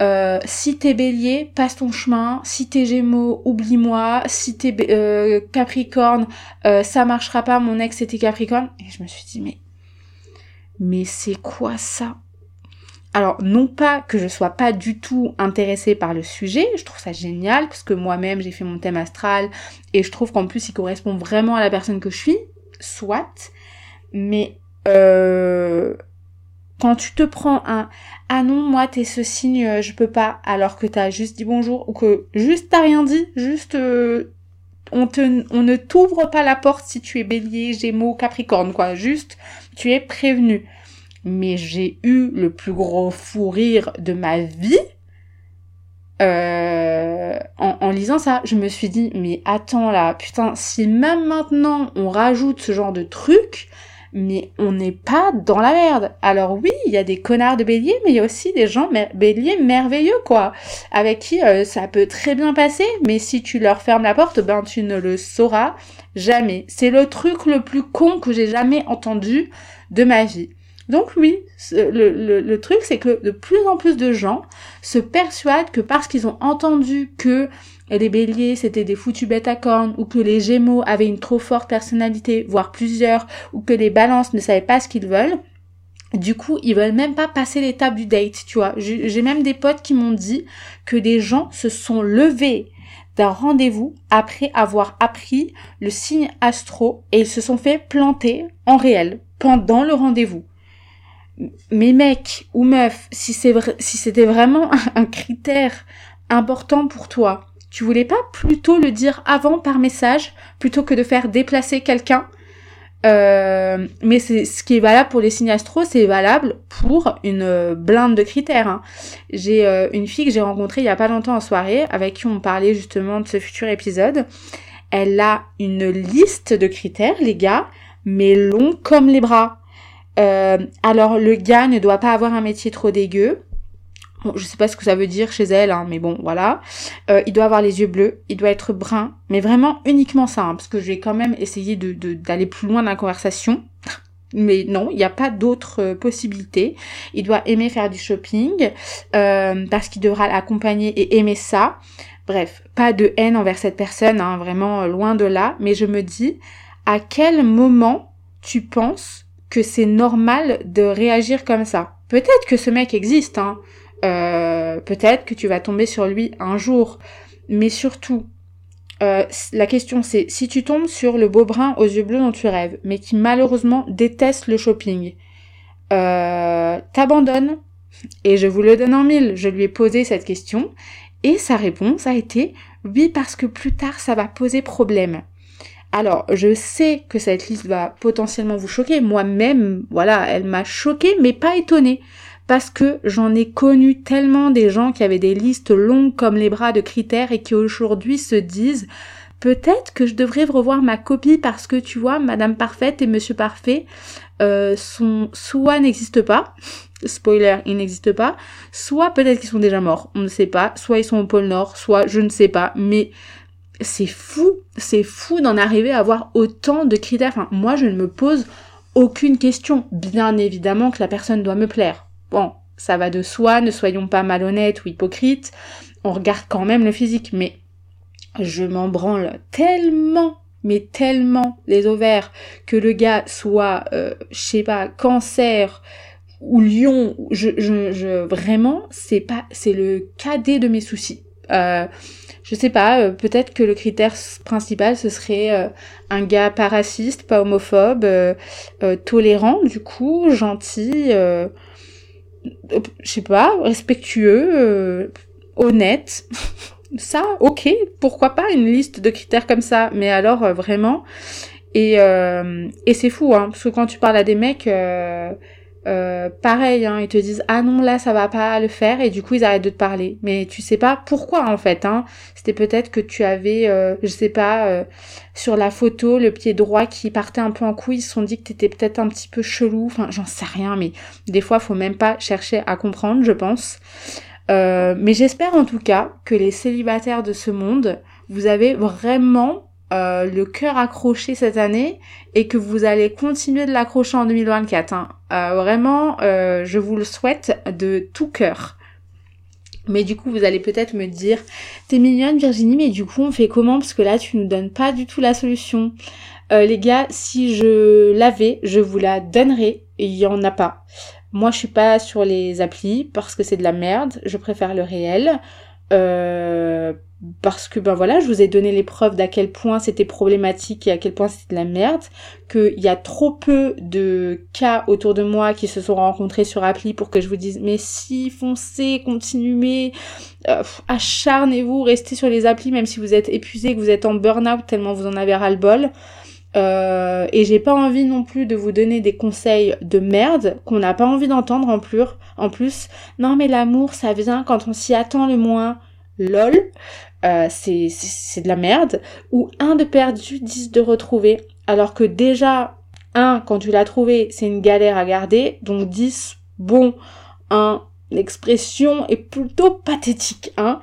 Euh, si t'es bélier, passe ton chemin. Si t'es gémeaux, oublie-moi. Si t'es euh, capricorne, euh, ça marchera pas. Mon ex était capricorne. Et je me suis dit, mais, mais c'est quoi ça? Alors, non pas que je sois pas du tout intéressée par le sujet, je trouve ça génial, parce que moi-même j'ai fait mon thème astral, et je trouve qu'en plus il correspond vraiment à la personne que je suis, soit, mais euh, quand tu te prends un ah non moi t'es ce signe euh, je peux pas alors que t'as juste dit bonjour ou que juste t'as rien dit juste euh, on te on ne t'ouvre pas la porte si tu es bélier gémeaux capricorne quoi. Juste tu es prévenu. Mais j'ai eu le plus gros fou rire de ma vie euh, en, lisant ça, je me suis dit, mais attends là, putain, si même maintenant on rajoute ce genre de truc, mais on n'est pas dans la merde. Alors oui, il y a des connards de bélier, mais il y a aussi des gens béliers merveilleux, quoi, avec qui euh, ça peut très bien passer, mais si tu leur fermes la porte, ben tu ne le sauras jamais. C'est le truc le plus con que j'ai jamais entendu de ma vie. Donc oui, le, le, truc c'est que de plus en plus de gens se persuadent que parce qu'ils ont entendu que les béliers c'était des foutus bêtes à cornes ou que les gémeaux avaient une trop forte personnalité, voire plusieurs, ou que les balances ne savaient pas ce qu'ils veulent, du coup, ils veulent même pas passer l'étape du date, tu vois. J'ai même des potes qui m'ont dit que des gens se sont levés d'un rendez-vous après avoir appris le signe astro et ils se sont fait planter en réel pendant le rendez-vous mes mecs ou meufs, si c'est si c'était vraiment [LAUGHS] un critère important pour toi, tu voulais pas plutôt le dire avant par message plutôt que de faire déplacer quelqu'un euh, mais c'est ce qui est valable pour les signes astro, c'est valable pour une blinde de critères. Hein. J'ai euh, une fille que j'ai rencontrée il y a pas longtemps en soirée, avec qui on parlait justement de ce futur épisode. Elle a une liste de critères, les gars, mais long comme les bras. Euh, alors le gars ne doit pas avoir un métier trop dégueu. Je sais pas ce que ça veut dire chez elle, hein, mais bon, voilà. Euh, il doit avoir les yeux bleus, il doit être brun, mais vraiment uniquement ça, hein, parce que je vais quand même essayer de d'aller plus loin dans la conversation. [LAUGHS] Mais non, il n'y a pas d'autres euh, possibilités. Il doit aimer faire du shopping, parce qu'il devra l'accompagner et aimer ça. Bref, pas de haine envers cette personne, hein, vraiment loin de là. Mais je me dis, à quel moment tu penses que c'est normal de réagir comme ça? Peut-être que ce mec existe, hein. Euh, peut-être que tu vas tomber sur lui un jour. Mais surtout, euh, la question c'est, si tu tombes sur le beau brun aux yeux bleus dont tu rêves, mais qui malheureusement déteste le shopping, euh, t'abandonnes Et je vous le donne en mille. Je lui ai posé cette question et sa réponse a été oui parce que plus tard ça va poser problème. Alors, je sais que cette liste va potentiellement vous choquer. Moi-même, voilà, elle m'a choquée, mais pas étonnée. Parce que j'en ai connu tellement des gens qui avaient des listes longues comme les bras de critères et qui aujourd'hui se disent peut-être que je devrais revoir ma copie parce que tu vois, Madame Parfaite et Monsieur Parfait euh, sont soit n'existent pas, spoiler, ils n'existent pas, soit peut-être qu'ils sont déjà morts, on ne sait pas, soit ils sont au pôle Nord, soit je ne sais pas, mais c'est fou, c'est fou d'en arriver à avoir autant de critères. Enfin, moi, je ne me pose aucune question. Bien évidemment que la personne doit me plaire. Bon, ça va de soi, ne soyons pas malhonnêtes ou hypocrites. On regarde quand même le physique, mais je m'en branle tellement, mais tellement les ovaires que le gars soit, euh, je sais pas, cancer ou lion. Je, je, je vraiment, c'est pas, c'est le cadet de mes soucis. Euh, je sais pas, euh, peut-être que le critère principal ce serait euh, un gars pas raciste, pas homophobe, euh, tolérant du coup, gentil, je sais pas, respectueux, honnête. [LAUGHS] ça, ok, pourquoi pas une liste de critères comme ça, mais alors vraiment. Et, et c'est fou, hein, parce que quand tu parles à des mecs euh, pareil, hein, ils te disent ah non là ça va pas le faire et du coup ils arrêtent de te parler. Mais tu sais pas pourquoi en fait. Hein. C'était peut-être que tu avais, euh, je sais pas, euh, sur la photo le pied droit qui partait un peu en couille. Ils se sont dit que t'étais peut-être un petit peu chelou. Enfin j'en sais rien, mais des fois faut même pas chercher à comprendre, je pense. mais j'espère en tout cas que les célibataires de ce monde, vous avez vraiment euh, le cœur accroché cette année et que vous allez continuer de l'accrocher en 2024. Hein. Euh, vraiment, euh, je vous le souhaite de tout cœur. Mais du coup, vous allez peut-être me dire, t'es mignonne Virginie, mais du coup, on fait comment? Parce que là, tu nous donnes pas du tout la solution. les gars, si je l'avais, je vous la donnerais. Il y en a pas. Moi, je suis pas sur les applis parce que c'est de la merde. Je préfère le réel. Parce que ben voilà, je vous ai donné les preuves d'à quel point c'était problématique et à quel point c'était de la merde, qu'il y a trop peu de cas autour de moi qui se sont rencontrés sur appli pour que je vous dise mais si foncez, continuez, euh, acharnez-vous, restez sur les applis même si vous êtes épuisé, que vous êtes en burn-out tellement vous en avez ras le bol. Euh, et j'ai pas envie non plus de vous donner des conseils de merde qu'on n'a pas envie d'entendre en plus. En plus, non mais l'amour ça vient quand on s'y attend le moins. Lol. Euh, c'est de la merde, ou un de perdu, dix de retrouvé, alors que déjà, un, quand tu l'as trouvé, c'est une galère à garder, donc 10, bon, un, l'expression est plutôt pathétique, hein,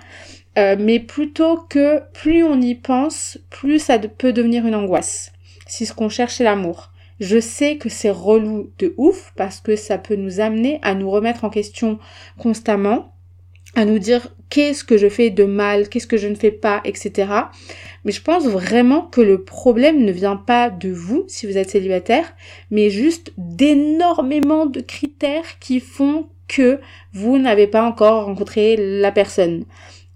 euh, mais plutôt que plus on y pense, plus ça peut devenir une angoisse. Si ce qu'on cherche c'est l'amour. Je sais que c'est relou de ouf parce que ça peut nous amener à nous remettre en question constamment à nous dire qu'est-ce que je fais de mal, qu'est-ce que je ne fais pas, etc. Mais je pense vraiment que le problème ne vient pas de vous si vous êtes célibataire, mais juste d'énormément de critères qui font que vous n'avez pas encore rencontré la personne.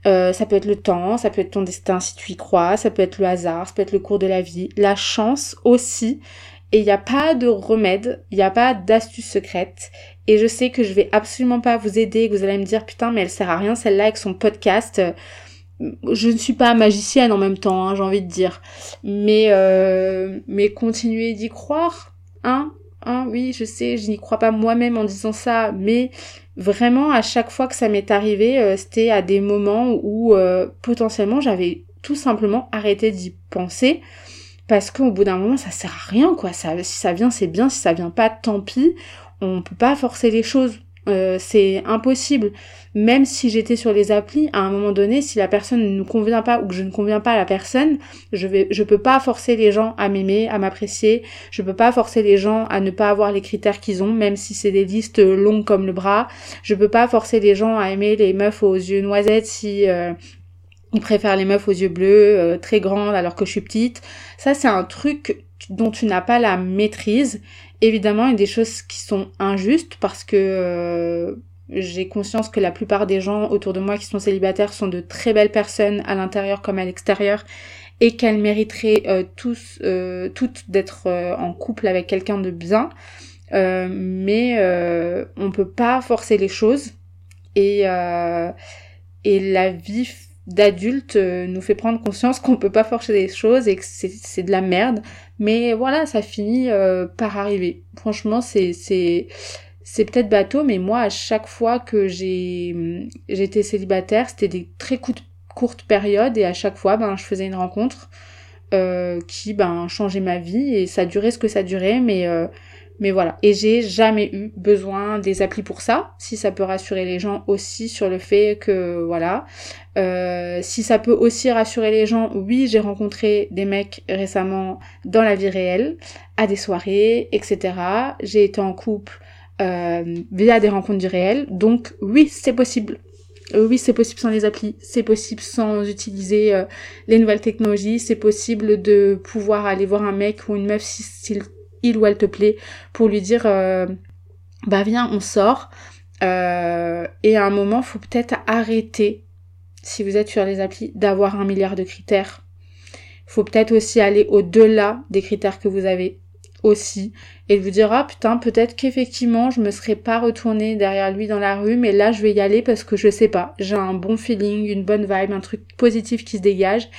Euh, ça peut être le temps, ça peut être ton destin si tu y crois, ça peut être le hasard, ça peut être le cours de la vie, la chance aussi. Et il n'y a pas de remède, il n'y a pas d'astuce secrète et je sais que je vais absolument pas vous aider, que vous allez me dire putain mais elle sert à rien celle-là avec son podcast. Je ne suis pas magicienne en même temps, hein, j'ai envie de dire. Mais euh, mais continuez d'y croire, hein, hein, oui, je sais, je n'y crois pas moi-même en disant ça, mais vraiment à chaque fois que ça m'est arrivé, euh, c'était à des moments où euh, potentiellement j'avais tout simplement arrêté d'y penser parce qu'au bout d'un moment ça sert à rien quoi si ça vient c'est bien si ça vient pas tant pis on peut pas forcer les choses. Euh, c'est impossible. Même si j'étais sur les applis, à un moment donné, si la personne ne nous convient pas ou que je ne conviens pas à la personne, je vais, je peux pas forcer les gens à m'aimer, à m'apprécier. Je peux pas forcer les gens à ne pas avoir les critères qu'ils ont, même si c'est des listes longues comme le bras. Je peux pas forcer les gens à aimer les meufs aux yeux noisettes si euh, ils préfèrent les meufs aux yeux bleus, euh, très grandes alors que je suis petite. Ça, c'est un truc dont tu n'as pas la maîtrise Évidemment, il y a des choses qui sont injustes parce que euh, j'ai conscience que la plupart des gens autour de moi qui sont célibataires sont de très belles personnes à l'intérieur comme à l'extérieur et qu'elles mériteraient euh, tous, euh, toutes d'être en couple avec quelqu'un de bien. mais on peut pas forcer les choses et, et la vie d'adulte euh, nous fait prendre conscience qu'on peut pas forcer les choses et que c'est de la merde. Mais voilà, ça finit euh, par arriver. Franchement, c'est c'est c'est peut-être bateau, mais moi, à chaque fois que j'ai j'étais célibataire, c'était des très courtes, courtes périodes et à chaque fois, ben, je faisais une rencontre euh, qui ben changeait ma vie et ça durait ce que ça durait, mais mais voilà. Et j'ai jamais eu besoin des applis pour ça. Si ça peut rassurer les gens aussi sur le fait que, voilà. Euh, si ça peut aussi rassurer les gens, oui, j'ai rencontré des mecs récemment dans la vie réelle, à des soirées, etc. J'ai été en couple euh, via des rencontres du réel. Donc oui, c'est possible. Euh, oui, c'est possible sans les applis, c'est possible sans utiliser les nouvelles technologies, c'est possible de pouvoir aller voir un mec ou une meuf si, si il ou elle te plaît, pour lui dire euh, bah viens, on sort. Euh, et à un moment, faut peut-être arrêter, si vous êtes sur les applis, d'avoir un milliard de critères. Faut peut-être aussi aller au-delà des critères que vous avez aussi et vous dire ah putain peut-être qu'effectivement je me serais pas retournée derrière lui dans la rue mais là je vais y aller parce que je sais pas j'ai un bon feeling une bonne vibe un truc positif qui se dégage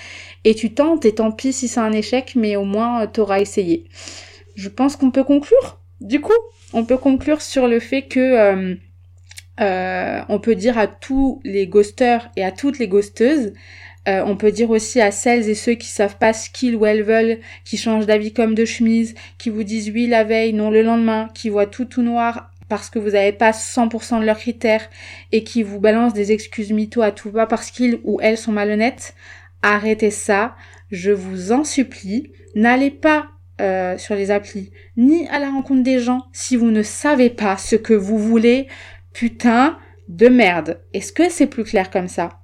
et tu tentes et tant pis si c'est un échec mais au moins t'auras essayé je pense qu'on peut conclure. Du coup, on peut conclure sur le fait que euh, euh, on peut dire à tous les ghosters et à toutes les ghosteuses, euh, on peut dire aussi à celles et ceux qui savent pas ce qu'ils ou elles veulent, qui changent d'avis comme de chemise, qui vous disent oui la veille, non le lendemain, qui voient tout tout noir parce que vous n'avez pas 100% de leurs critères et qui vous balancent des excuses mythos à tout va parce qu'ils ou elles sont malhonnêtes. Arrêtez ça, je vous en supplie. N'allez pas euh, sur les applis, ni à la rencontre des gens si vous ne savez pas ce que vous voulez. Putain de merde. Est-ce que c'est plus clair comme ça?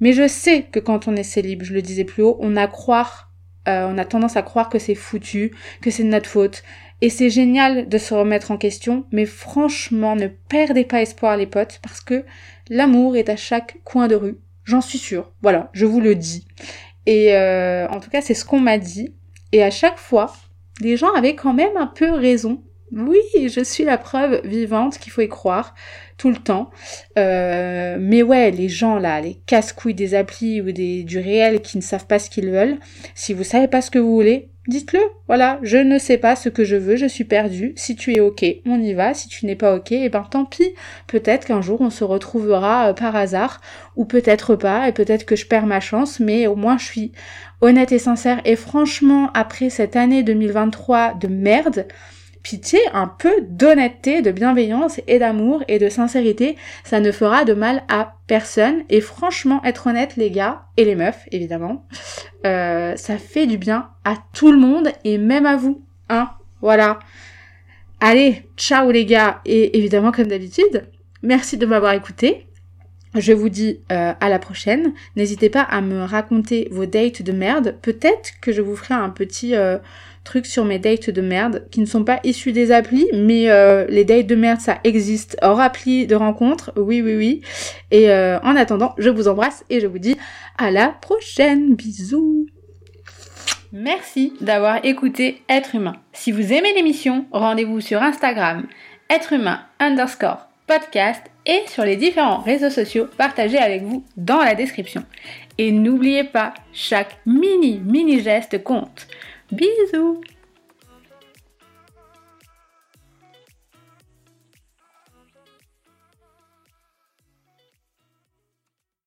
Mais je sais que quand on est célib, je le disais plus haut, on a croire, euh, on a tendance à croire que c'est foutu, que c'est de notre faute. Et c'est génial de se remettre en question, mais franchement, ne perdez pas espoir les potes, parce que l'amour est à chaque coin de rue. J'en suis sûre. Voilà, je vous le dis. Et euh, en tout cas, c'est ce qu'on m'a dit. Et à chaque fois, les gens avaient quand même un peu raison. Oui, je suis la preuve vivante qu'il faut y croire tout le temps. Euh, mais ouais, les gens là, les casse-couilles des applis ou des, du réel qui ne savent pas ce qu'ils veulent, si vous savez pas ce que vous voulez, dites-le. Voilà, je ne sais pas ce que je veux, je suis perdu. Si tu es ok, on y va. Si tu n'es pas ok, eh ben tant pis. Peut-être qu'un jour on se retrouvera euh, par hasard, ou peut-être pas, et peut-être que je perds ma chance, mais au moins je suis honnête et sincère. Et franchement, après cette année 2023 de merde, pitié, un peu d'honnêteté, de bienveillance et d'amour et de sincérité, ça ne fera de mal à personne. Et franchement, être honnête, les gars, et les meufs, évidemment, euh, ça fait du bien à tout le monde et même à vous. Hein Voilà. Allez, ciao les gars. Et évidemment, comme d'habitude, merci de m'avoir écouté. Je vous dis euh, à la prochaine. N'hésitez pas à me raconter vos dates de merde. Peut-être que je vous ferai un petit euh, truc sur mes dates de merde qui ne sont pas issus des applis, mais euh, les dates de merde ça existe hors appli de rencontre. Oui, oui, oui. Et en attendant, je vous embrasse et je vous dis à la prochaine. Bisous. Merci d'avoir écouté Être humain. Si vous aimez l'émission, rendez-vous sur Instagram être humain underscore podcast et sur les différents réseaux sociaux partagés avec vous dans la description. Et n'oubliez pas, chaque mini mini geste compte. Bisous